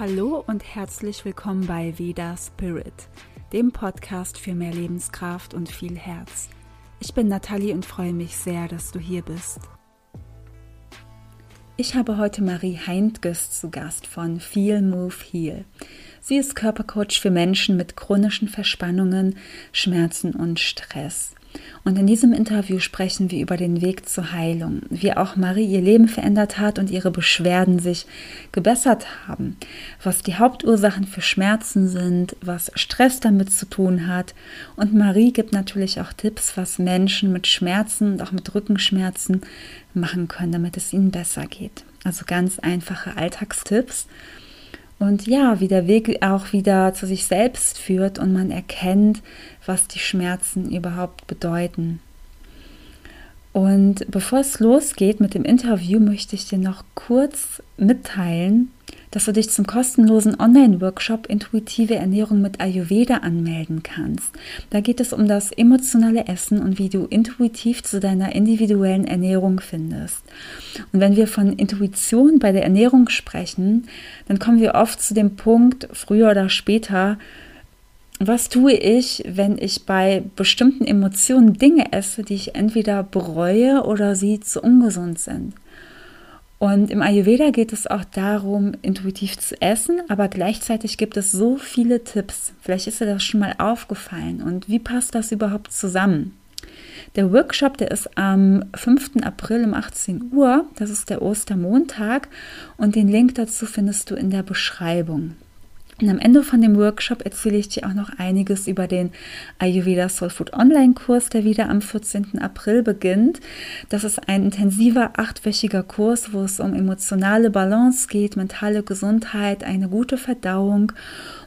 Hallo und herzlich willkommen bei Veda Spirit, dem Podcast für mehr Lebenskraft und viel Herz. Ich bin Nathalie und freue mich sehr, dass du hier bist. Ich habe heute Marie Heintges zu Gast von Feel Move Heal. Sie ist Körpercoach für Menschen mit chronischen Verspannungen, Schmerzen und Stress. Und in diesem Interview sprechen wir über den Weg zur Heilung, wie auch Marie ihr Leben verändert hat und ihre Beschwerden sich gebessert haben, was die Hauptursachen für Schmerzen sind, was Stress damit zu tun hat. Und Marie gibt natürlich auch Tipps, was Menschen mit Schmerzen und auch mit Rückenschmerzen machen können, damit es ihnen besser geht. Also ganz einfache Alltagstipps. Und ja, wie der Weg auch wieder zu sich selbst führt und man erkennt, was die Schmerzen überhaupt bedeuten. Und bevor es losgeht mit dem Interview, möchte ich dir noch kurz mitteilen, dass du dich zum kostenlosen Online-Workshop Intuitive Ernährung mit Ayurveda anmelden kannst. Da geht es um das emotionale Essen und wie du intuitiv zu deiner individuellen Ernährung findest. Und wenn wir von Intuition bei der Ernährung sprechen, dann kommen wir oft zu dem Punkt, früher oder später, was tue ich, wenn ich bei bestimmten Emotionen Dinge esse, die ich entweder bereue oder sie zu ungesund sind? Und im Ayurveda geht es auch darum, intuitiv zu essen, aber gleichzeitig gibt es so viele Tipps. Vielleicht ist dir das schon mal aufgefallen. Und wie passt das überhaupt zusammen? Der Workshop, der ist am 5. April um 18 Uhr. Das ist der Ostermontag. Und den Link dazu findest du in der Beschreibung. Und am Ende von dem Workshop erzähle ich dir auch noch einiges über den Ayurveda Soul Food Online-Kurs, der wieder am 14. April beginnt. Das ist ein intensiver achtwöchiger Kurs, wo es um emotionale Balance geht, mentale Gesundheit, eine gute Verdauung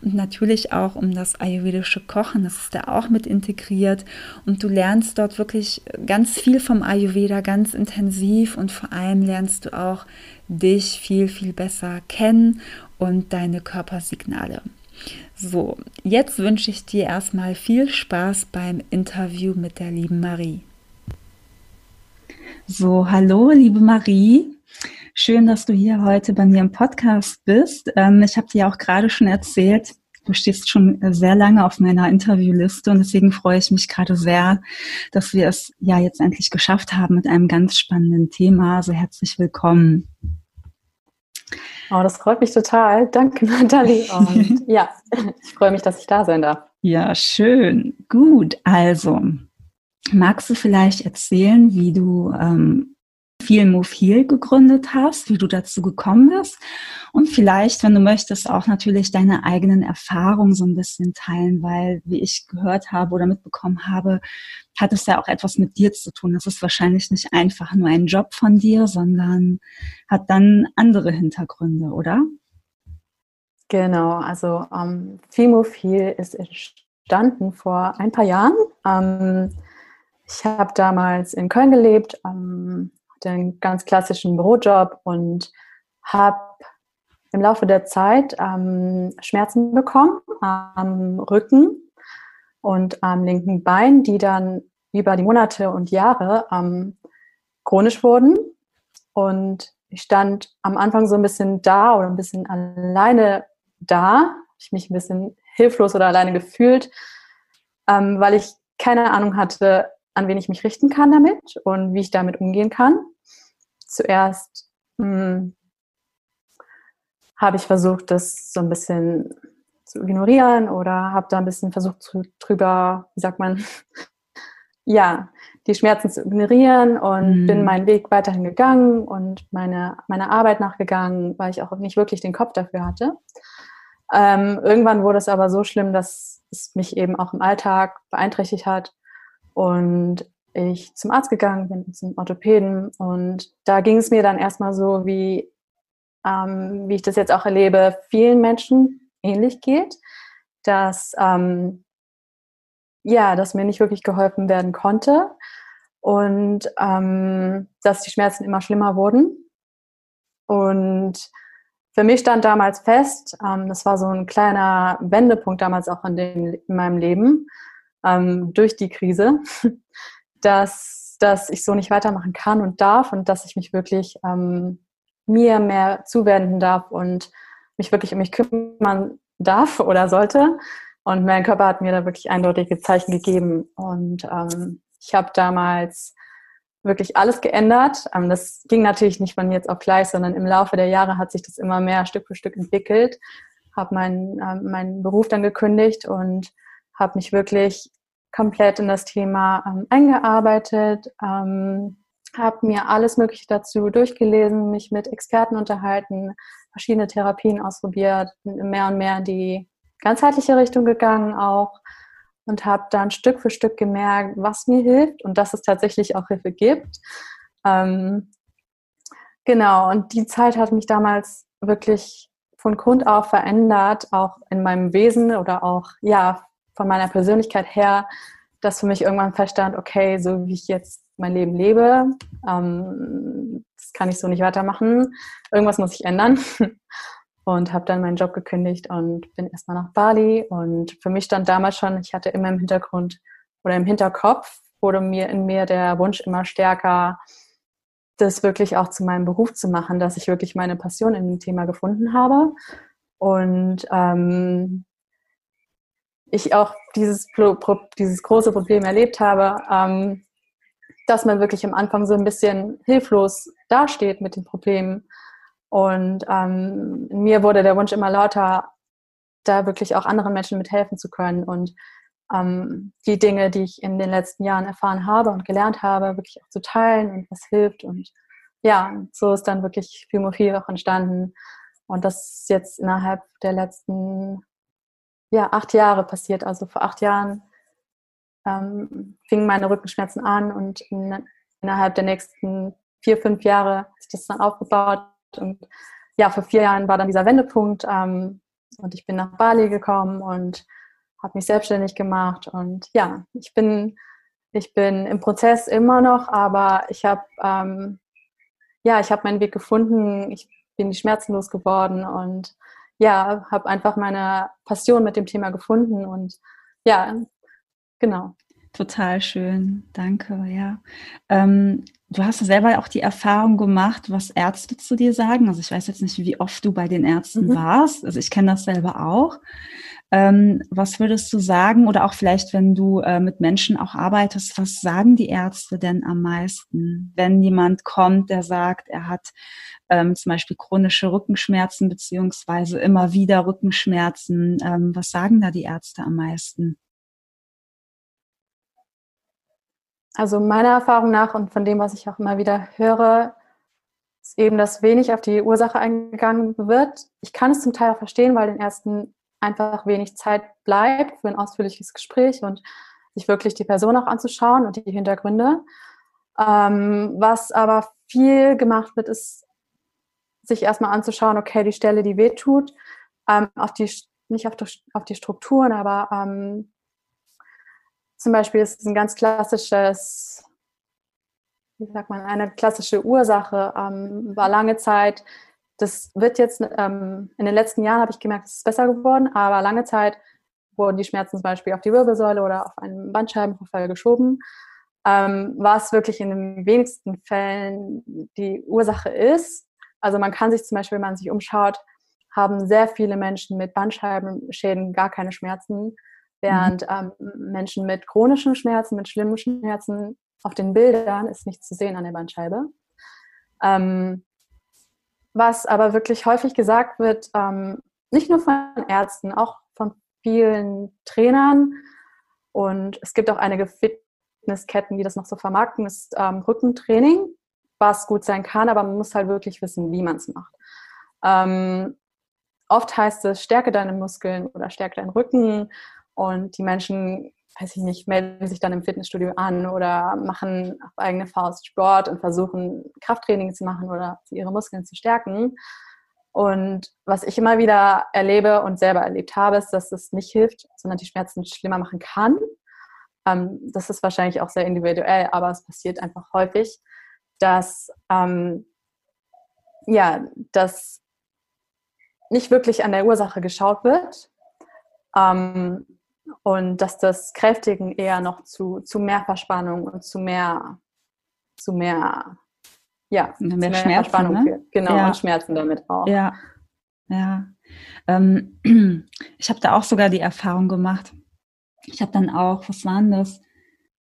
und natürlich auch um das ayurvedische Kochen. Das ist da auch mit integriert. Und du lernst dort wirklich ganz viel vom Ayurveda, ganz intensiv und vor allem lernst du auch dich viel, viel besser kennen und deine Körpersignale. So, jetzt wünsche ich dir erstmal viel Spaß beim Interview mit der lieben Marie. So, hallo, liebe Marie. Schön, dass du hier heute bei mir im Podcast bist. Ähm, ich habe dir auch gerade schon erzählt, du stehst schon sehr lange auf meiner Interviewliste und deswegen freue ich mich gerade sehr, dass wir es ja jetzt endlich geschafft haben mit einem ganz spannenden Thema. Also herzlich willkommen. Oh, das freut mich total. Danke, Nathalie. Und ja, ich freue mich, dass ich da sein darf. Ja, schön. Gut, also magst du vielleicht erzählen, wie du ähm, Feel Move Heal gegründet hast, wie du dazu gekommen bist und vielleicht, wenn du möchtest, auch natürlich deine eigenen Erfahrungen so ein bisschen teilen, weil, wie ich gehört habe oder mitbekommen habe, hat es ja auch etwas mit dir zu tun. Das ist wahrscheinlich nicht einfach nur ein Job von dir, sondern hat dann andere Hintergründe, oder? Genau, also ähm, Feel Move Heal ist entstanden vor ein paar Jahren. Ähm, ich habe damals in Köln gelebt, ähm, den ganz klassischen Bürojob und habe im Laufe der Zeit ähm, Schmerzen bekommen am Rücken und am linken Bein, die dann über die Monate und Jahre ähm, chronisch wurden. Und ich stand am Anfang so ein bisschen da oder ein bisschen alleine da. Ich mich ein bisschen hilflos oder alleine gefühlt, ähm, weil ich keine Ahnung hatte, an wen ich mich richten kann damit und wie ich damit umgehen kann zuerst hm, habe ich versucht, das so ein bisschen zu ignorieren oder habe da ein bisschen versucht, drüber, wie sagt man, ja, die Schmerzen zu ignorieren und mhm. bin meinen Weg weiterhin gegangen und meine, meine Arbeit nachgegangen, weil ich auch nicht wirklich den Kopf dafür hatte. Ähm, irgendwann wurde es aber so schlimm, dass es mich eben auch im Alltag beeinträchtigt hat und ich zum Arzt gegangen bin, zum Orthopäden. Und da ging es mir dann erstmal so, wie, ähm, wie ich das jetzt auch erlebe, vielen Menschen ähnlich geht, dass, ähm, ja, dass mir nicht wirklich geholfen werden konnte und ähm, dass die Schmerzen immer schlimmer wurden. Und für mich stand damals fest, ähm, das war so ein kleiner Wendepunkt damals auch in, dem, in meinem Leben, ähm, durch die Krise, dass, dass ich so nicht weitermachen kann und darf und dass ich mich wirklich ähm, mir mehr zuwenden darf und mich wirklich um mich kümmern darf oder sollte. Und mein Körper hat mir da wirklich eindeutige Zeichen gegeben. Und ähm, ich habe damals wirklich alles geändert. Ähm, das ging natürlich nicht von jetzt auf gleich, sondern im Laufe der Jahre hat sich das immer mehr Stück für Stück entwickelt. Habe meinen ähm, meinen Beruf dann gekündigt und habe mich wirklich komplett in das Thema ähm, eingearbeitet, ähm, habe mir alles Mögliche dazu durchgelesen, mich mit Experten unterhalten, verschiedene Therapien ausprobiert, mehr und mehr in die ganzheitliche Richtung gegangen auch und habe dann Stück für Stück gemerkt, was mir hilft und dass es tatsächlich auch Hilfe gibt. Ähm, genau, und die Zeit hat mich damals wirklich von Grund auf verändert, auch in meinem Wesen oder auch ja von meiner Persönlichkeit her, dass für mich irgendwann feststand, okay, so wie ich jetzt mein Leben lebe, ähm, das kann ich so nicht weitermachen. Irgendwas muss ich ändern. und habe dann meinen Job gekündigt und bin erstmal nach Bali. Und für mich stand damals schon, ich hatte immer im Hintergrund oder im Hinterkopf, wurde mir in mir der Wunsch immer stärker, das wirklich auch zu meinem Beruf zu machen, dass ich wirklich meine Passion in dem Thema gefunden habe. Und ähm, ich auch dieses, dieses große Problem erlebt habe, ähm, dass man wirklich am Anfang so ein bisschen hilflos dasteht mit den Problemen und ähm, mir wurde der Wunsch immer lauter, da wirklich auch anderen Menschen mithelfen zu können und ähm, die Dinge, die ich in den letzten Jahren erfahren habe und gelernt habe, wirklich auch zu teilen und was hilft. Und ja, so ist dann wirklich Filmophil auch entstanden. Und das jetzt innerhalb der letzten ja, acht Jahre passiert. Also vor acht Jahren ähm, fingen meine Rückenschmerzen an und in, innerhalb der nächsten vier, fünf Jahre sich das dann aufgebaut und ja, vor vier Jahren war dann dieser Wendepunkt ähm, und ich bin nach Bali gekommen und habe mich selbstständig gemacht. Und ja, ich bin, ich bin im Prozess immer noch, aber ich habe ähm, ja, ich meinen Weg gefunden. Ich bin die Schmerzen losgeworden und ja, habe einfach meine Passion mit dem Thema gefunden und ja, genau. Total schön, danke, ja. Ähm, du hast selber auch die Erfahrung gemacht, was Ärzte zu dir sagen. Also ich weiß jetzt nicht, wie oft du bei den Ärzten mhm. warst. Also ich kenne das selber auch. Ähm, was würdest du sagen oder auch vielleicht, wenn du äh, mit Menschen auch arbeitest, was sagen die Ärzte denn am meisten, wenn jemand kommt, der sagt, er hat ähm, zum Beispiel chronische Rückenschmerzen beziehungsweise immer wieder Rückenschmerzen? Ähm, was sagen da die Ärzte am meisten? Also meiner Erfahrung nach und von dem, was ich auch immer wieder höre, ist eben, dass wenig auf die Ursache eingegangen wird. Ich kann es zum Teil auch verstehen, weil den ersten einfach wenig Zeit bleibt für ein ausführliches Gespräch und sich wirklich die Person auch anzuschauen und die Hintergründe. Ähm, was aber viel gemacht wird, ist, sich erstmal anzuschauen, okay, die Stelle, die wehtut, ähm, auf die, nicht auf die, auf die Strukturen, aber ähm, zum Beispiel ist es ein ganz klassisches, wie sagt man, eine klassische Ursache, ähm, war lange Zeit, das wird jetzt, ähm, in den letzten Jahren habe ich gemerkt, es ist besser geworden, aber lange Zeit wurden die Schmerzen zum Beispiel auf die Wirbelsäule oder auf einen Bandscheibenvorfall geschoben, ähm, was wirklich in den wenigsten Fällen die Ursache ist. Also man kann sich zum Beispiel, wenn man sich umschaut, haben sehr viele Menschen mit Bandscheibenschäden gar keine Schmerzen. Während mhm. ähm, Menschen mit chronischen Schmerzen, mit schlimmen Schmerzen auf den Bildern ist nichts zu sehen an der Bandscheibe. Ähm, was aber wirklich häufig gesagt wird, ähm, nicht nur von Ärzten, auch von vielen Trainern und es gibt auch einige Fitnessketten, die das noch so vermarkten, ist ähm, Rückentraining, was gut sein kann, aber man muss halt wirklich wissen, wie man es macht. Ähm, oft heißt es, stärke deine Muskeln oder stärke deinen Rücken und die Menschen, weiß ich nicht, melden sich dann im Fitnessstudio an oder machen auf eigene Faust Sport und versuchen Krafttraining zu machen oder ihre Muskeln zu stärken. Und was ich immer wieder erlebe und selber erlebt habe, ist, dass es nicht hilft, sondern die Schmerzen schlimmer machen kann. Ähm, das ist wahrscheinlich auch sehr individuell, aber es passiert einfach häufig, dass ähm, ja, dass nicht wirklich an der Ursache geschaut wird. Ähm, und dass das Kräftigen eher noch zu, zu mehr Verspannung und zu mehr, zu mehr, ja, mehr, mehr Schmerzen, Verspannung ne? führt. Genau, ja. und Schmerzen damit auch. Ja. Ja. Ähm, ich habe da auch sogar die Erfahrung gemacht. Ich habe dann auch, was waren das?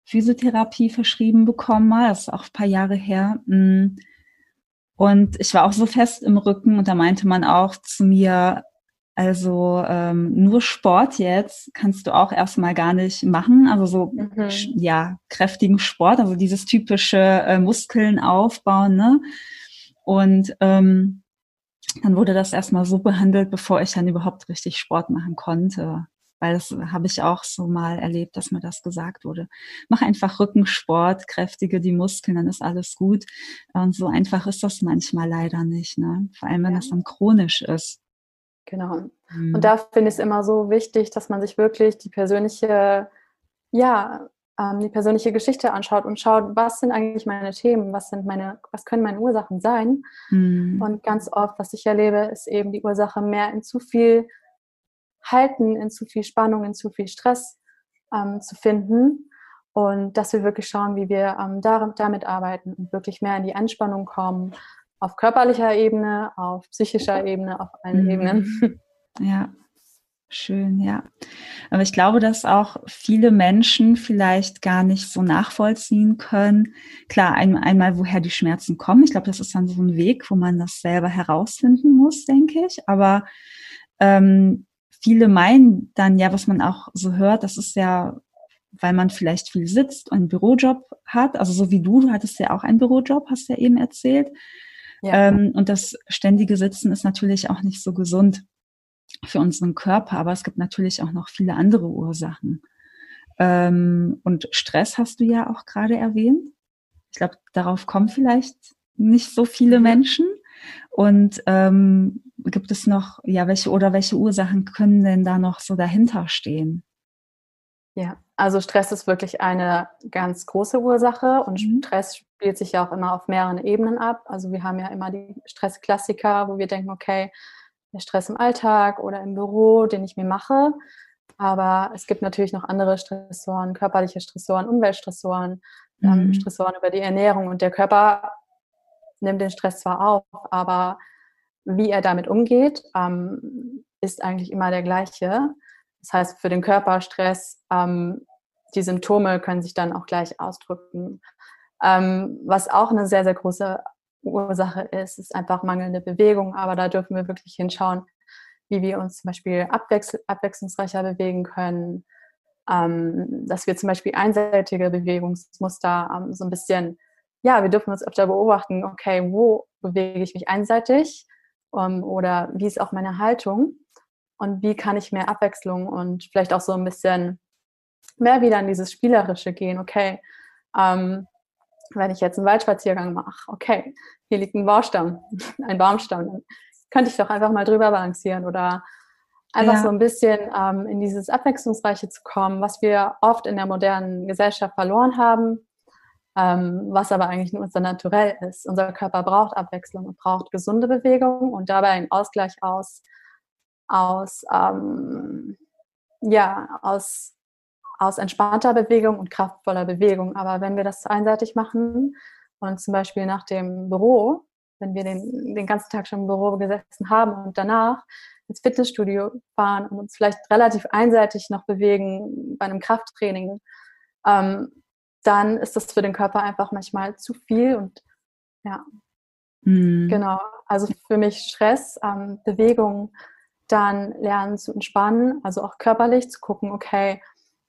Physiotherapie verschrieben bekommen, mal, das ist auch ein paar Jahre her. Mm. Und ich war auch so fest im Rücken und da meinte man auch zu mir, also ähm, nur Sport jetzt kannst du auch erstmal gar nicht machen. Also so mhm. ja kräftigen Sport, also dieses typische äh, Muskeln aufbauen. Ne? Und ähm, dann wurde das erstmal so behandelt, bevor ich dann überhaupt richtig Sport machen konnte. Weil das habe ich auch so mal erlebt, dass mir das gesagt wurde. Mach einfach Rückensport, kräftige die Muskeln, dann ist alles gut. Und so einfach ist das manchmal leider nicht, ne? Vor allem, wenn ja. das dann chronisch ist. Genau. Mhm. Und da finde ich es immer so wichtig, dass man sich wirklich die persönliche, ja, ähm, die persönliche Geschichte anschaut und schaut, was sind eigentlich meine Themen, was sind meine, was können meine Ursachen sein. Mhm. Und ganz oft, was ich erlebe, ist eben die Ursache mehr in zu viel Halten, in zu viel Spannung, in zu viel Stress ähm, zu finden. Und dass wir wirklich schauen, wie wir ähm, damit arbeiten und wirklich mehr in die Anspannung kommen, auf körperlicher Ebene, auf psychischer Ebene, auf allen mhm. Ebenen. Ja, schön, ja. Aber ich glaube, dass auch viele Menschen vielleicht gar nicht so nachvollziehen können. Klar, ein, einmal, woher die Schmerzen kommen. Ich glaube, das ist dann so ein Weg, wo man das selber herausfinden muss, denke ich. Aber ähm, viele meinen dann ja, was man auch so hört, das ist ja weil man vielleicht viel sitzt und einen Bürojob hat, also so wie du, du hattest ja auch einen Bürojob, hast ja eben erzählt. Ja. Ähm, und das ständige Sitzen ist natürlich auch nicht so gesund für unseren Körper, aber es gibt natürlich auch noch viele andere Ursachen. Ähm, und Stress hast du ja auch gerade erwähnt. Ich glaube, darauf kommen vielleicht nicht so viele mhm. Menschen. Und ähm, gibt es noch, ja, welche oder welche Ursachen können denn da noch so dahinter stehen? Ja, also Stress ist wirklich eine ganz große Ursache und mhm. Stress spielt sich ja auch immer auf mehreren Ebenen ab. Also wir haben ja immer die Stressklassiker, wo wir denken, okay, der Stress im Alltag oder im Büro, den ich mir mache. Aber es gibt natürlich noch andere Stressoren, körperliche Stressoren, Umweltstressoren, ähm, mhm. Stressoren über die Ernährung. Und der Körper nimmt den Stress zwar auf, aber wie er damit umgeht, ähm, ist eigentlich immer der gleiche. Das heißt, für den Körper Stress, ähm, die Symptome können sich dann auch gleich ausdrücken. Ähm, was auch eine sehr, sehr große Ursache ist, ist einfach mangelnde Bewegung. Aber da dürfen wir wirklich hinschauen, wie wir uns zum Beispiel abwechsl abwechslungsreicher bewegen können. Ähm, dass wir zum Beispiel einseitige Bewegungsmuster ähm, so ein bisschen, ja, wir dürfen uns öfter beobachten, okay, wo bewege ich mich einseitig ähm, oder wie ist auch meine Haltung und wie kann ich mehr Abwechslung und vielleicht auch so ein bisschen mehr wieder in dieses Spielerische gehen, okay, ähm, wenn ich jetzt einen Waldspaziergang mache, okay, hier liegt ein Baumstamm, ein Baumstamm, dann könnte ich doch einfach mal drüber balancieren oder einfach ja. so ein bisschen ähm, in dieses Abwechslungsreiche zu kommen, was wir oft in der modernen Gesellschaft verloren haben, ähm, was aber eigentlich nur unser Naturell ist. Unser Körper braucht Abwechslung und braucht gesunde Bewegung und dabei einen Ausgleich aus, aus, ähm, ja, aus aus entspannter Bewegung und kraftvoller Bewegung. Aber wenn wir das einseitig machen und zum Beispiel nach dem Büro, wenn wir den, den ganzen Tag schon im Büro gesessen haben und danach ins Fitnessstudio fahren und uns vielleicht relativ einseitig noch bewegen bei einem Krafttraining, ähm, dann ist das für den Körper einfach manchmal zu viel und ja, mhm. genau. Also für mich Stress, ähm, Bewegung, dann lernen zu entspannen, also auch körperlich zu gucken, okay,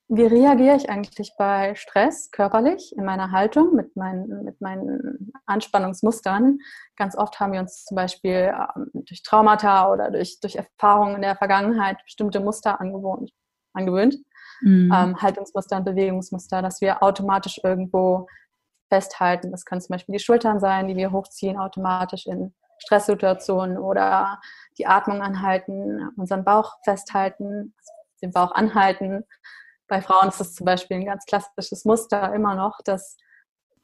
wie reagiere ich eigentlich bei Stress körperlich in meiner Haltung mit meinen, mit meinen Anspannungsmustern? Ganz oft haben wir uns zum Beispiel ähm, durch Traumata oder durch, durch Erfahrungen in der Vergangenheit bestimmte Muster angewohnt, angewöhnt. Mhm. Ähm, Haltungsmuster und Bewegungsmuster, dass wir automatisch irgendwo festhalten. Das können zum Beispiel die Schultern sein, die wir hochziehen automatisch in Stresssituationen oder die Atmung anhalten, unseren Bauch festhalten, den Bauch anhalten bei Frauen ist das zum Beispiel ein ganz klassisches Muster immer noch, dass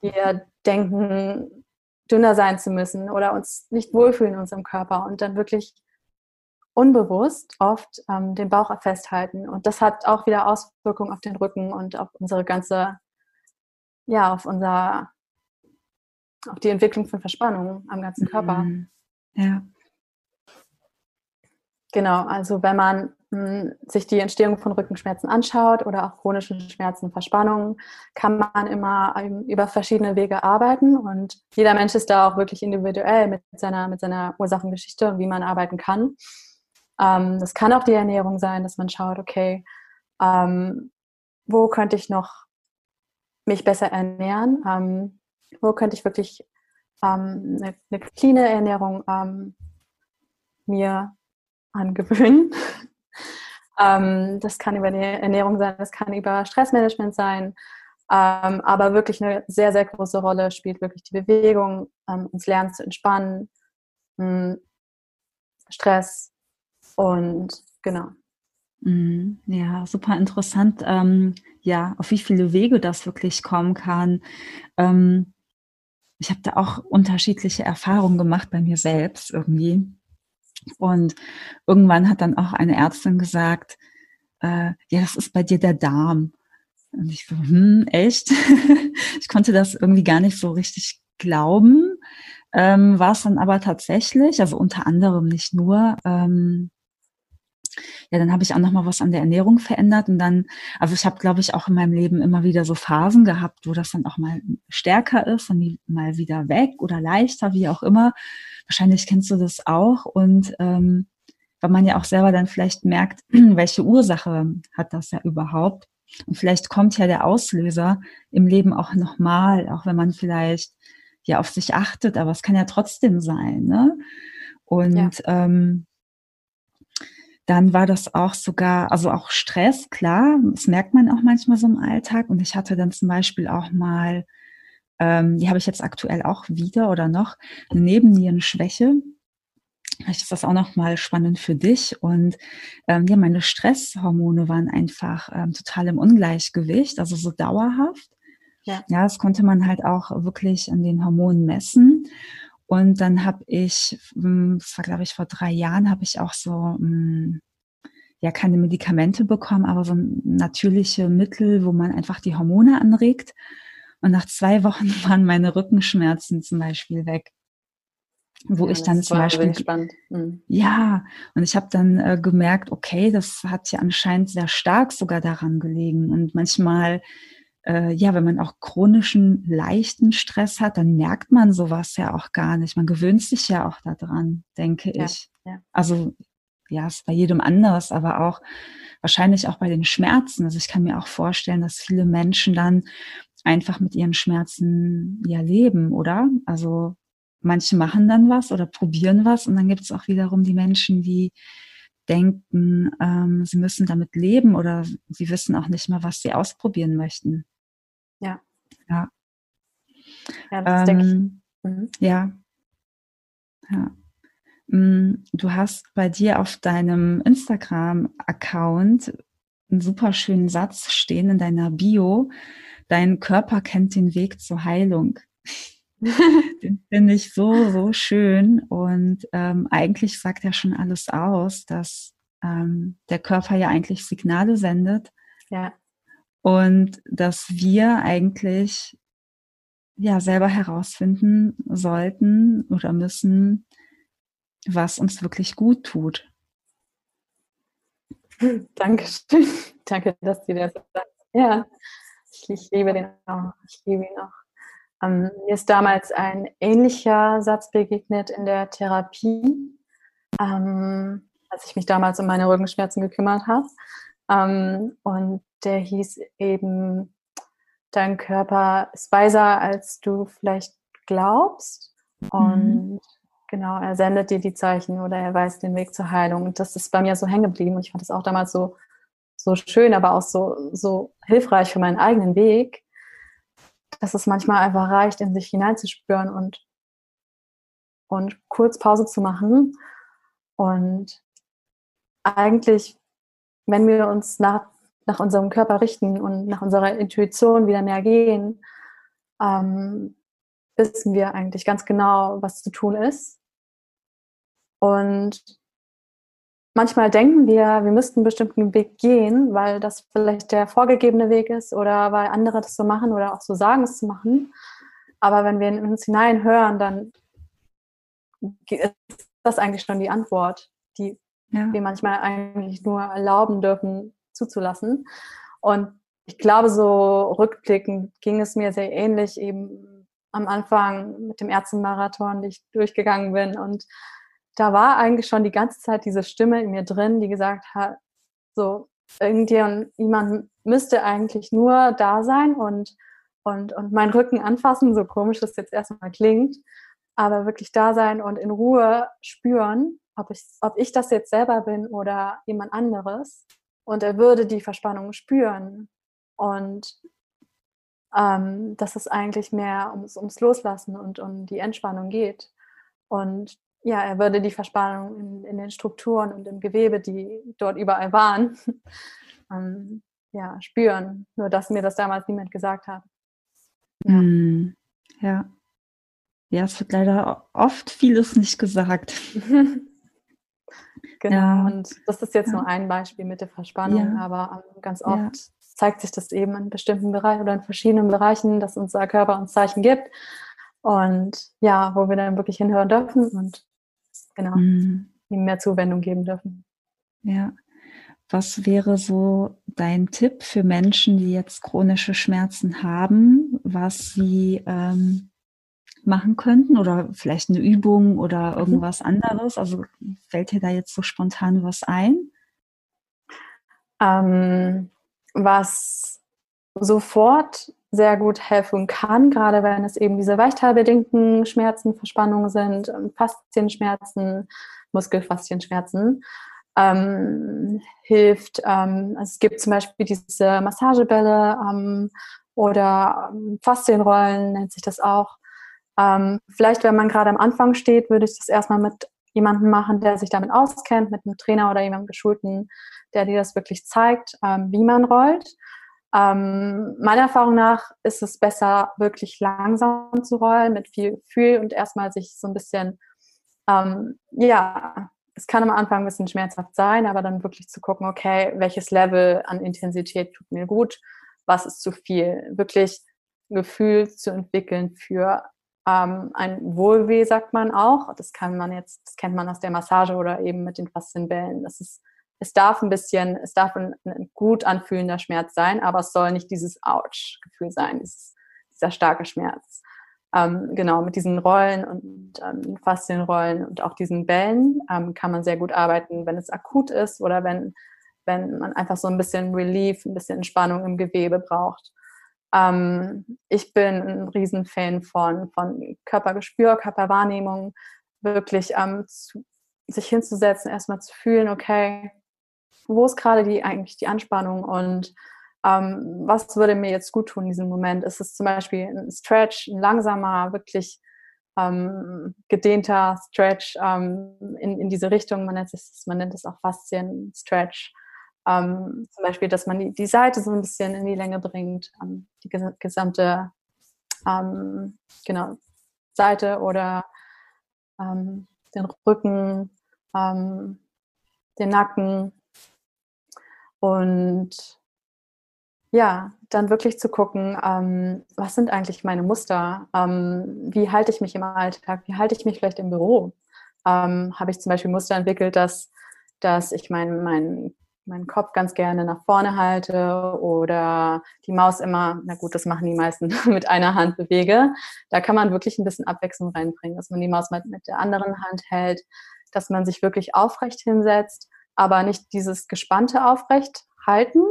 wir denken, dünner sein zu müssen oder uns nicht wohlfühlen in unserem Körper und dann wirklich unbewusst oft ähm, den Bauch festhalten. Und das hat auch wieder Auswirkungen auf den Rücken und auf unsere ganze, ja, auf unser, auf die Entwicklung von Verspannungen am ganzen Körper. Mhm. Ja. Genau, also wenn man mh, sich die Entstehung von Rückenschmerzen anschaut oder auch chronischen Schmerzen, Verspannungen, kann man immer ähm, über verschiedene Wege arbeiten und jeder Mensch ist da auch wirklich individuell mit seiner, mit seiner Ursachengeschichte und wie man arbeiten kann. Ähm, das kann auch die Ernährung sein, dass man schaut, okay, ähm, wo könnte ich noch mich besser ernähren? Ähm, wo könnte ich wirklich ähm, eine, eine cleane Ernährung ähm, mir angewöhnen? Ähm, das kann über die Ernährung sein, das kann über Stressmanagement sein. Aber wirklich eine sehr, sehr große Rolle spielt wirklich die Bewegung, uns Lernen zu entspannen, hm, Stress und genau. Mhm. Ja, super interessant. Ähm, ja, auf wie viele Wege das wirklich kommen kann. Ähm, ich habe da auch unterschiedliche Erfahrungen gemacht bei mir selbst irgendwie. Und irgendwann hat dann auch eine Ärztin gesagt, äh, ja, das ist bei dir der Darm. Und ich so, hm, echt? ich konnte das irgendwie gar nicht so richtig glauben. Ähm, war es dann aber tatsächlich, also unter anderem nicht nur, ähm, ja, dann habe ich auch noch mal was an der Ernährung verändert und dann, also ich habe, glaube ich, auch in meinem Leben immer wieder so Phasen gehabt, wo das dann auch mal stärker ist und mal wieder weg oder leichter, wie auch immer. Wahrscheinlich kennst du das auch und ähm, weil man ja auch selber dann vielleicht merkt, welche Ursache hat das ja überhaupt. Und vielleicht kommt ja der Auslöser im Leben auch nochmal, auch wenn man vielleicht ja auf sich achtet, aber es kann ja trotzdem sein. Ne? Und ja. ähm, dann war das auch sogar, also auch Stress, klar, das merkt man auch manchmal so im Alltag. Und ich hatte dann zum Beispiel auch mal, ähm, die habe ich jetzt aktuell auch wieder oder noch, eine Nebennierenschwäche. Vielleicht ist das auch noch mal spannend für dich. Und ähm, ja, meine Stresshormone waren einfach ähm, total im Ungleichgewicht, also so dauerhaft. Ja. ja, das konnte man halt auch wirklich an den Hormonen messen. Und dann habe ich, hm, das war glaube ich vor drei Jahren, habe ich auch so hm, ja keine Medikamente bekommen, aber so natürliche Mittel, wo man einfach die Hormone anregt. Und nach zwei Wochen waren meine Rückenschmerzen zum Beispiel weg. Wo ja, ich dann zum Beispiel. Mhm. Ja, und ich habe dann äh, gemerkt, okay, das hat ja anscheinend sehr stark sogar daran gelegen. Und manchmal äh, ja, wenn man auch chronischen, leichten Stress hat, dann merkt man sowas ja auch gar nicht. Man gewöhnt sich ja auch daran, denke ja, ich. Ja. Also ja, ist bei jedem anders, aber auch wahrscheinlich auch bei den Schmerzen. Also ich kann mir auch vorstellen, dass viele Menschen dann einfach mit ihren Schmerzen ja leben, oder? Also manche machen dann was oder probieren was und dann gibt es auch wiederum die Menschen, die denken, ähm, sie müssen damit leben oder sie wissen auch nicht mehr, was sie ausprobieren möchten. Ja. Ja. Ja, das ähm, denke ich. Mhm. Ja. Ja. Mm, du hast bei dir auf deinem Instagram-Account einen super schönen Satz stehen in deiner Bio. Dein Körper kennt den Weg zur Heilung. den finde ich so, so schön. Und ähm, eigentlich sagt er schon alles aus, dass ähm, der Körper ja eigentlich Signale sendet. Ja. Und dass wir eigentlich ja selber herausfinden sollten oder müssen, was uns wirklich gut tut. Dankeschön. Danke, dass du das sagst. Ja, ich, liebe den auch. Ich liebe ihn auch. Ähm, mir ist damals ein ähnlicher Satz begegnet in der Therapie, ähm, als ich mich damals um meine Rückenschmerzen gekümmert habe. Ähm, und der hieß eben, dein Körper ist weiser, als du vielleicht glaubst. Und mhm. genau, er sendet dir die Zeichen oder er weiß den Weg zur Heilung. Und das ist bei mir so hängen geblieben. Und ich fand das auch damals so, so schön, aber auch so, so hilfreich für meinen eigenen Weg, dass es manchmal einfach reicht, in sich hineinzuspüren und, und kurz Pause zu machen. Und eigentlich, wenn wir uns nach nach unserem Körper richten und nach unserer Intuition wieder mehr gehen, ähm, wissen wir eigentlich ganz genau, was zu tun ist. Und manchmal denken wir, wir müssten einen bestimmten Weg gehen, weil das vielleicht der vorgegebene Weg ist oder weil andere das so machen oder auch so sagen, es zu machen. Aber wenn wir in uns hineinhören, dann ist das eigentlich schon die Antwort, die ja. wir manchmal eigentlich nur erlauben dürfen, zuzulassen. Und ich glaube, so rückblickend ging es mir sehr ähnlich eben am Anfang mit dem Ärztenmarathon, die ich durchgegangen bin. Und da war eigentlich schon die ganze Zeit diese Stimme in mir drin, die gesagt hat, so, irgendjemand müsste eigentlich nur da sein und, und, und meinen Rücken anfassen, so komisch das jetzt erstmal klingt, aber wirklich da sein und in Ruhe spüren, ob ich, ob ich das jetzt selber bin oder jemand anderes. Und er würde die Verspannung spüren. Und ähm, dass es eigentlich mehr ums, ums Loslassen und um die Entspannung geht. Und ja, er würde die Verspannung in, in den Strukturen und im Gewebe, die dort überall waren, ähm, ja, spüren. Nur dass mir das damals niemand gesagt hat. Ja. Mm, ja. Ja, es wird leider oft vieles nicht gesagt. genau, ja. und das ist jetzt ja. nur ein Beispiel mit der Verspannung, aber ähm, ganz oft zeigt sich das eben in bestimmten Bereichen oder in verschiedenen Bereichen, dass unser Körper uns Zeichen gibt. Und ja, wo wir dann wirklich hinhören dürfen und genau, mhm. ihm mehr Zuwendung geben dürfen. Ja. Was wäre so dein Tipp für Menschen, die jetzt chronische Schmerzen haben, was sie ähm, machen könnten oder vielleicht eine Übung oder mhm. irgendwas anderes? Also fällt dir da jetzt so spontan was ein? Ähm, was sofort sehr gut helfen kann, gerade wenn es eben diese weichteilbedingten Schmerzen, Verspannungen sind, Faszienschmerzen, Muskelfaszienschmerzen, ähm, hilft. Ähm, also es gibt zum Beispiel diese Massagebälle ähm, oder ähm, Faszienrollen nennt sich das auch. Ähm, vielleicht, wenn man gerade am Anfang steht, würde ich das erstmal mit jemandem machen, der sich damit auskennt, mit einem Trainer oder jemandem Geschulten, der dir das wirklich zeigt, ähm, wie man rollt. Ähm, meiner Erfahrung nach ist es besser, wirklich langsam zu rollen, mit viel Gefühl und erstmal sich so ein bisschen, ähm, ja, es kann am Anfang ein bisschen schmerzhaft sein, aber dann wirklich zu gucken, okay, welches Level an Intensität tut mir gut, was ist zu viel. Wirklich ein Gefühl zu entwickeln für ähm, ein Wohlweh, sagt man auch. Das kann man jetzt, das kennt man aus der Massage oder eben mit den Faszienbällen. Das ist, es darf ein bisschen, es darf ein, ein gut anfühlender Schmerz sein, aber es soll nicht dieses Ouch-Gefühl sein, dieses, dieser starke Schmerz. Ähm, genau, mit diesen Rollen und ähm, Faszienrollen und auch diesen Bällen ähm, kann man sehr gut arbeiten, wenn es akut ist oder wenn, wenn man einfach so ein bisschen Relief, ein bisschen Entspannung im Gewebe braucht. Ähm, ich bin ein Riesenfan von, von Körpergespür, Körperwahrnehmung, wirklich ähm, zu, sich hinzusetzen, erstmal zu fühlen, okay, wo ist gerade die eigentlich die Anspannung und ähm, was würde mir jetzt gut tun in diesem Moment? Ist es zum Beispiel ein Stretch, ein langsamer, wirklich ähm, gedehnter Stretch ähm, in, in diese Richtung? Man nennt es, man nennt es auch Faszien-Stretch. Ähm, zum Beispiel, dass man die, die Seite so ein bisschen in die Länge bringt, ähm, die gesamte ähm, genau, Seite oder ähm, den Rücken, ähm, den Nacken und ja, dann wirklich zu gucken, ähm, was sind eigentlich meine Muster? wie halte ich mich im Alltag? Wie halte ich mich vielleicht im Büro? Habe ich zum Beispiel Muster entwickelt, dass dass ich meinen mein meinen Kopf ganz gerne nach vorne halte oder die Maus immer, na gut, das machen die meisten, mit einer Hand bewege. Da kann man wirklich ein bisschen Abwechslung reinbringen, dass man die Maus mit, mit der anderen Hand hält, dass man sich wirklich aufrecht hinsetzt, aber nicht dieses gespannte Aufrecht halten,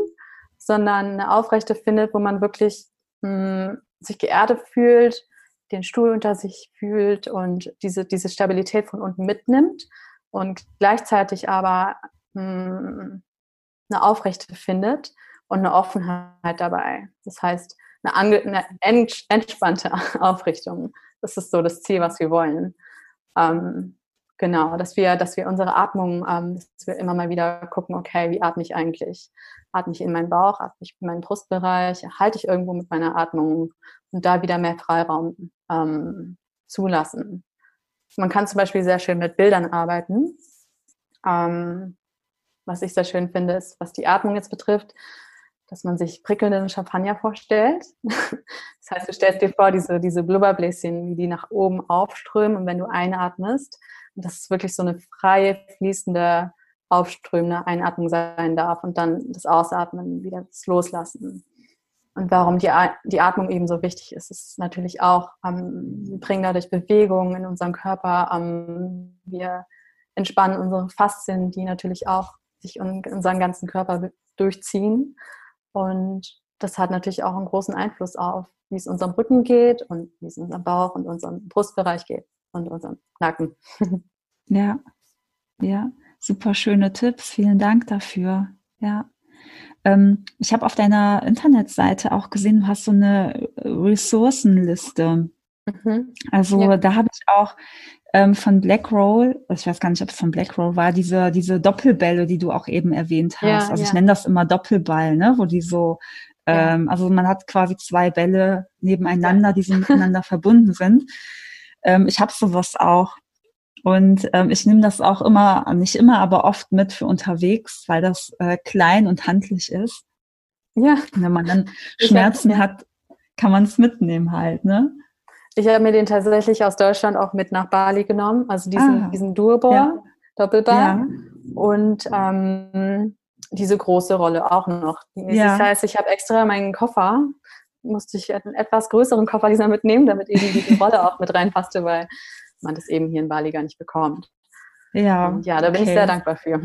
sondern eine Aufrechte findet, wo man wirklich mh, hm, sich geerdet fühlt, den Stuhl unter sich fühlt und diese, diese Stabilität von unten mitnimmt und gleichzeitig aber mh, hm, eine Aufrechte findet und eine Offenheit dabei. Das heißt, eine, eine entspannte Aufrichtung. Das ist so das Ziel, was wir wollen. Ähm, genau, dass wir, dass wir unsere Atmung, ähm, dass wir immer mal wieder gucken, okay, wie atme ich eigentlich? Atme ich in meinen Bauch, atme ich in meinen Brustbereich, halte ich irgendwo mit meiner Atmung und da wieder mehr Freiraum ähm, zulassen. Man kann zum Beispiel sehr schön mit Bildern arbeiten. Ähm, was ich sehr schön finde, ist, was die Atmung jetzt betrifft, dass man sich prickelnden Champagner vorstellt. Das heißt, du stellst dir vor, diese, diese Blubberbläschen, wie die nach oben aufströmen und wenn du einatmest, und das ist wirklich so eine freie, fließende aufströmende Einatmung sein darf und dann das Ausatmen wieder das Loslassen. Und warum die, die Atmung eben so wichtig ist, ist natürlich auch, ähm, wir bringen dadurch Bewegung in unseren Körper, ähm, wir entspannen unsere Faszien, die natürlich auch sich in unseren ganzen Körper durchziehen. Und das hat natürlich auch einen großen Einfluss auf, wie es unserem Rücken geht und wie es unserem Bauch und unserem Brustbereich geht und unserem Nacken. Ja, ja, super schöne Tipps. Vielen Dank dafür. Ja. Ähm, ich habe auf deiner Internetseite auch gesehen, du hast so eine Ressourcenliste. Mhm. Also ja. da habe ich auch ähm, von Blackroll, ich weiß gar nicht, ob es von Blackroll war, diese, diese Doppelbälle, die du auch eben erwähnt hast. Ja, also ja. ich nenne das immer Doppelball, ne? wo die so, ähm, also man hat quasi zwei Bälle nebeneinander, die so miteinander verbunden sind. Ähm, ich habe sowas auch. Und ähm, ich nehme das auch immer, nicht immer, aber oft mit für unterwegs, weil das äh, klein und handlich ist. Ja. Und wenn man dann Schmerzen hat, kann man es mitnehmen halt, ne? Ich habe mir den tatsächlich aus Deutschland auch mit nach Bali genommen, also diesen, ah, diesen Durball, ja. Doppelball. Ja. Und ähm, diese große Rolle auch noch. Ja. Das heißt, ich habe extra meinen Koffer, musste ich einen etwas größeren Koffer dieser mitnehmen, damit eben diese Rolle auch mit reinpasste, weil man das eben hier in Bali gar nicht bekommt. Ja. Und ja, da bin okay. ich sehr dankbar für.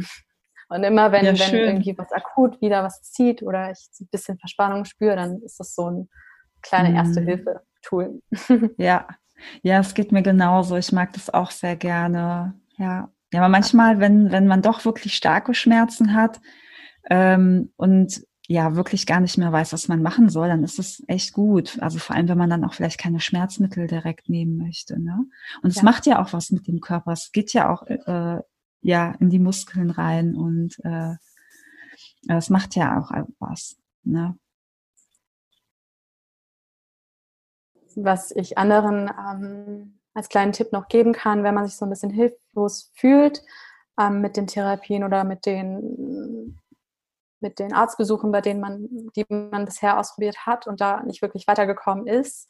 Und immer wenn, ja, wenn irgendwie was akut wieder was zieht oder ich ein bisschen Verspannung spüre, dann ist das so ein kleine erste mhm. Hilfe. Tool. ja, ja, es geht mir genauso. Ich mag das auch sehr gerne. Ja, ja, aber manchmal, wenn wenn man doch wirklich starke Schmerzen hat ähm, und ja wirklich gar nicht mehr weiß, was man machen soll, dann ist es echt gut. Also vor allem, wenn man dann auch vielleicht keine Schmerzmittel direkt nehmen möchte. Ne? Und es ja. macht ja auch was mit dem Körper. Es geht ja auch äh, ja in die Muskeln rein und äh, es macht ja auch was. Ne? Was ich anderen ähm, als kleinen Tipp noch geben kann, wenn man sich so ein bisschen hilflos fühlt ähm, mit den Therapien oder mit den, mit den Arztbesuchen, bei denen man, die man bisher ausprobiert hat und da nicht wirklich weitergekommen ist,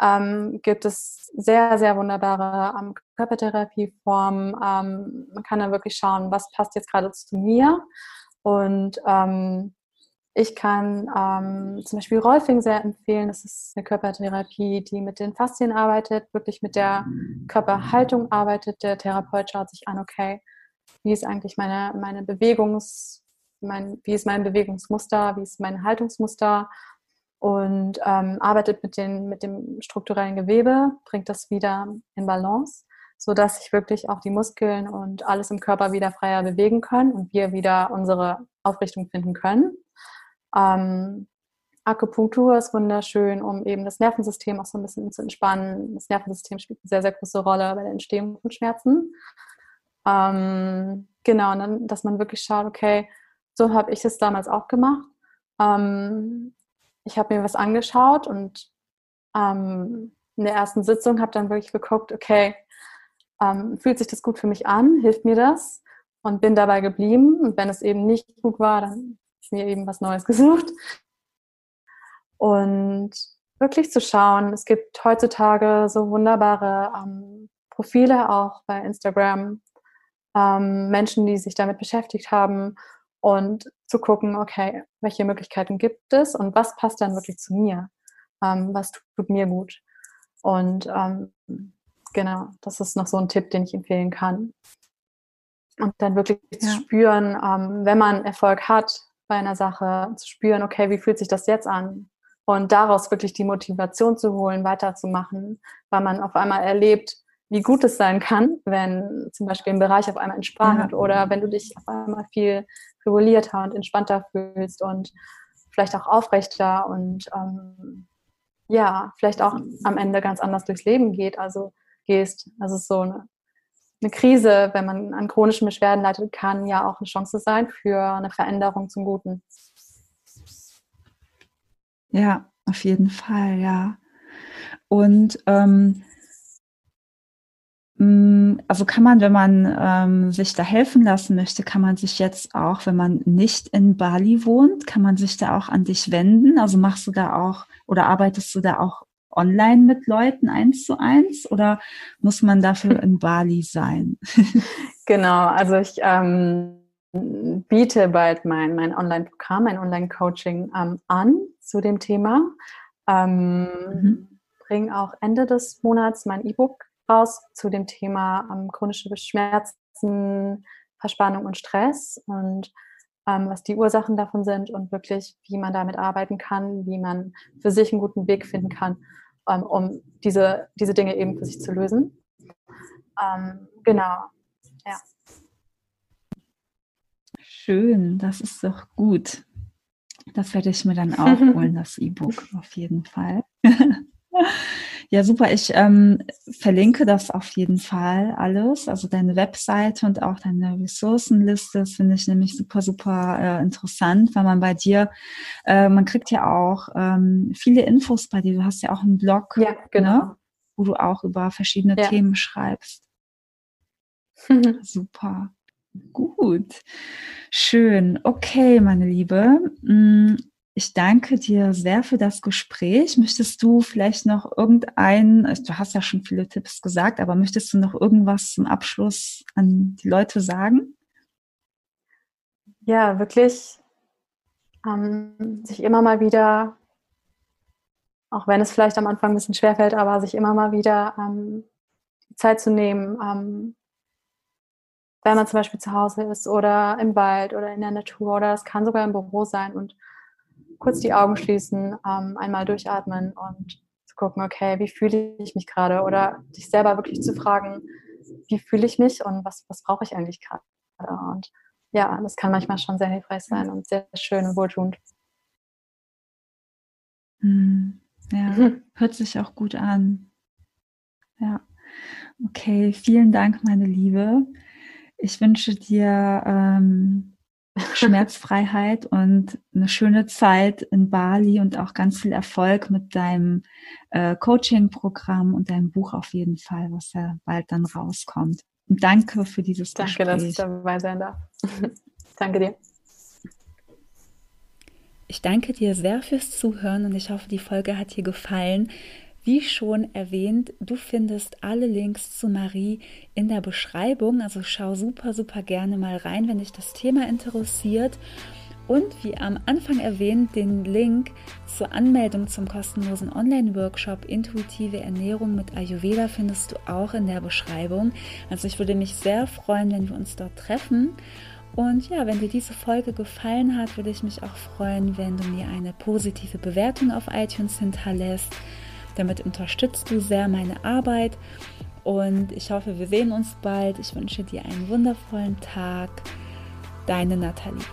ähm, gibt es sehr, sehr wunderbare ähm, Körpertherapieformen. Ähm, man kann dann wirklich schauen, was passt jetzt gerade zu mir und ähm, ich kann ähm, zum Beispiel Rolfing sehr empfehlen. Das ist eine Körpertherapie, die mit den Faszien arbeitet, wirklich mit der Körperhaltung arbeitet. Der Therapeut schaut sich an, okay, wie ist eigentlich meine, meine Bewegungs, mein, wie ist mein Bewegungsmuster, wie ist mein Haltungsmuster und ähm, arbeitet mit, den, mit dem strukturellen Gewebe, bringt das wieder in Balance, sodass sich wirklich auch die Muskeln und alles im Körper wieder freier bewegen können und wir wieder unsere Aufrichtung finden können. Ähm, Akupunktur ist wunderschön, um eben das Nervensystem auch so ein bisschen zu entspannen. Das Nervensystem spielt eine sehr, sehr große Rolle bei der Entstehung von Schmerzen. Ähm, genau, und dann, dass man wirklich schaut, okay, so habe ich es damals auch gemacht. Ähm, ich habe mir was angeschaut und ähm, in der ersten Sitzung habe dann wirklich geguckt, okay, ähm, fühlt sich das gut für mich an? Hilft mir das? Und bin dabei geblieben. Und wenn es eben nicht gut war, dann mir eben was Neues gesucht. Und wirklich zu schauen, es gibt heutzutage so wunderbare ähm, Profile auch bei Instagram, ähm, Menschen, die sich damit beschäftigt haben und zu gucken, okay, welche Möglichkeiten gibt es und was passt dann wirklich zu mir, ähm, was tut mir gut. Und ähm, genau, das ist noch so ein Tipp, den ich empfehlen kann. Und dann wirklich ja. zu spüren, ähm, wenn man Erfolg hat, bei einer Sache, zu spüren, okay, wie fühlt sich das jetzt an? Und daraus wirklich die Motivation zu holen, weiterzumachen, weil man auf einmal erlebt, wie gut es sein kann, wenn zum Beispiel ein Bereich auf einmal entspannt ja. oder wenn du dich auf einmal viel regulierter und entspannter fühlst und vielleicht auch aufrechter und ähm, ja, vielleicht auch am Ende ganz anders durchs Leben geht, also gehst. Also so eine eine Krise, wenn man an chronischen Beschwerden leidet, kann ja auch eine Chance sein für eine Veränderung zum Guten. Ja, auf jeden Fall, ja. Und ähm, mm, also kann man, wenn man ähm, sich da helfen lassen möchte, kann man sich jetzt auch, wenn man nicht in Bali wohnt, kann man sich da auch an dich wenden. Also machst du da auch oder arbeitest du da auch online mit Leuten eins zu eins oder muss man dafür in Bali sein? genau, also ich ähm, biete bald mein, mein Online-Programm, mein Online-Coaching ähm, an zu dem Thema. Ähm, mhm. Bringe auch Ende des Monats mein E-Book raus zu dem Thema ähm, chronische Schmerzen, Verspannung und Stress und ähm, was die Ursachen davon sind und wirklich, wie man damit arbeiten kann, wie man für sich einen guten Weg finden kann, ähm, um diese, diese Dinge eben für sich zu lösen. Ähm, genau, ja. Schön, das ist doch gut. Das werde ich mir dann auch holen, das E-Book auf jeden Fall. Ja, super. Ich ähm, verlinke das auf jeden Fall alles. Also deine Webseite und auch deine Ressourcenliste. Das finde ich nämlich super, super äh, interessant, weil man bei dir, äh, man kriegt ja auch ähm, viele Infos bei dir. Du hast ja auch einen Blog, ja, genau. ne, wo du auch über verschiedene ja. Themen schreibst. super. Gut. Schön. Okay, meine Liebe. Ich danke dir sehr für das Gespräch. Möchtest du vielleicht noch irgendein, also du hast ja schon viele Tipps gesagt, aber möchtest du noch irgendwas zum Abschluss an die Leute sagen? Ja, wirklich ähm, sich immer mal wieder, auch wenn es vielleicht am Anfang ein bisschen schwerfällt, aber sich immer mal wieder ähm, Zeit zu nehmen, ähm, wenn man zum Beispiel zu Hause ist oder im Wald oder in der Natur oder es kann sogar im Büro sein und kurz die Augen schließen, ähm, einmal durchatmen und zu gucken, okay, wie fühle ich mich gerade? Oder sich selber wirklich zu fragen, wie fühle ich mich und was, was brauche ich eigentlich gerade? Und ja, das kann manchmal schon sehr hilfreich sein und sehr schön und wohltuend. Hm, ja, hört sich auch gut an. Ja, okay, vielen Dank, meine Liebe. Ich wünsche dir ähm, Schmerzfreiheit und eine schöne Zeit in Bali und auch ganz viel Erfolg mit deinem äh, Coaching-Programm und deinem Buch auf jeden Fall, was ja bald dann rauskommt. Und danke für dieses danke, Gespräch. Danke, dass ich dabei sein darf. danke dir. Ich danke dir sehr fürs Zuhören und ich hoffe, die Folge hat dir gefallen. Wie schon erwähnt, du findest alle Links zu Marie in der Beschreibung. Also schau super, super gerne mal rein, wenn dich das Thema interessiert. Und wie am Anfang erwähnt, den Link zur Anmeldung zum kostenlosen Online-Workshop Intuitive Ernährung mit Ayurveda findest du auch in der Beschreibung. Also ich würde mich sehr freuen, wenn wir uns dort treffen. Und ja, wenn dir diese Folge gefallen hat, würde ich mich auch freuen, wenn du mir eine positive Bewertung auf iTunes hinterlässt. Damit unterstützt du sehr meine Arbeit und ich hoffe, wir sehen uns bald. Ich wünsche dir einen wundervollen Tag. Deine Nathalie.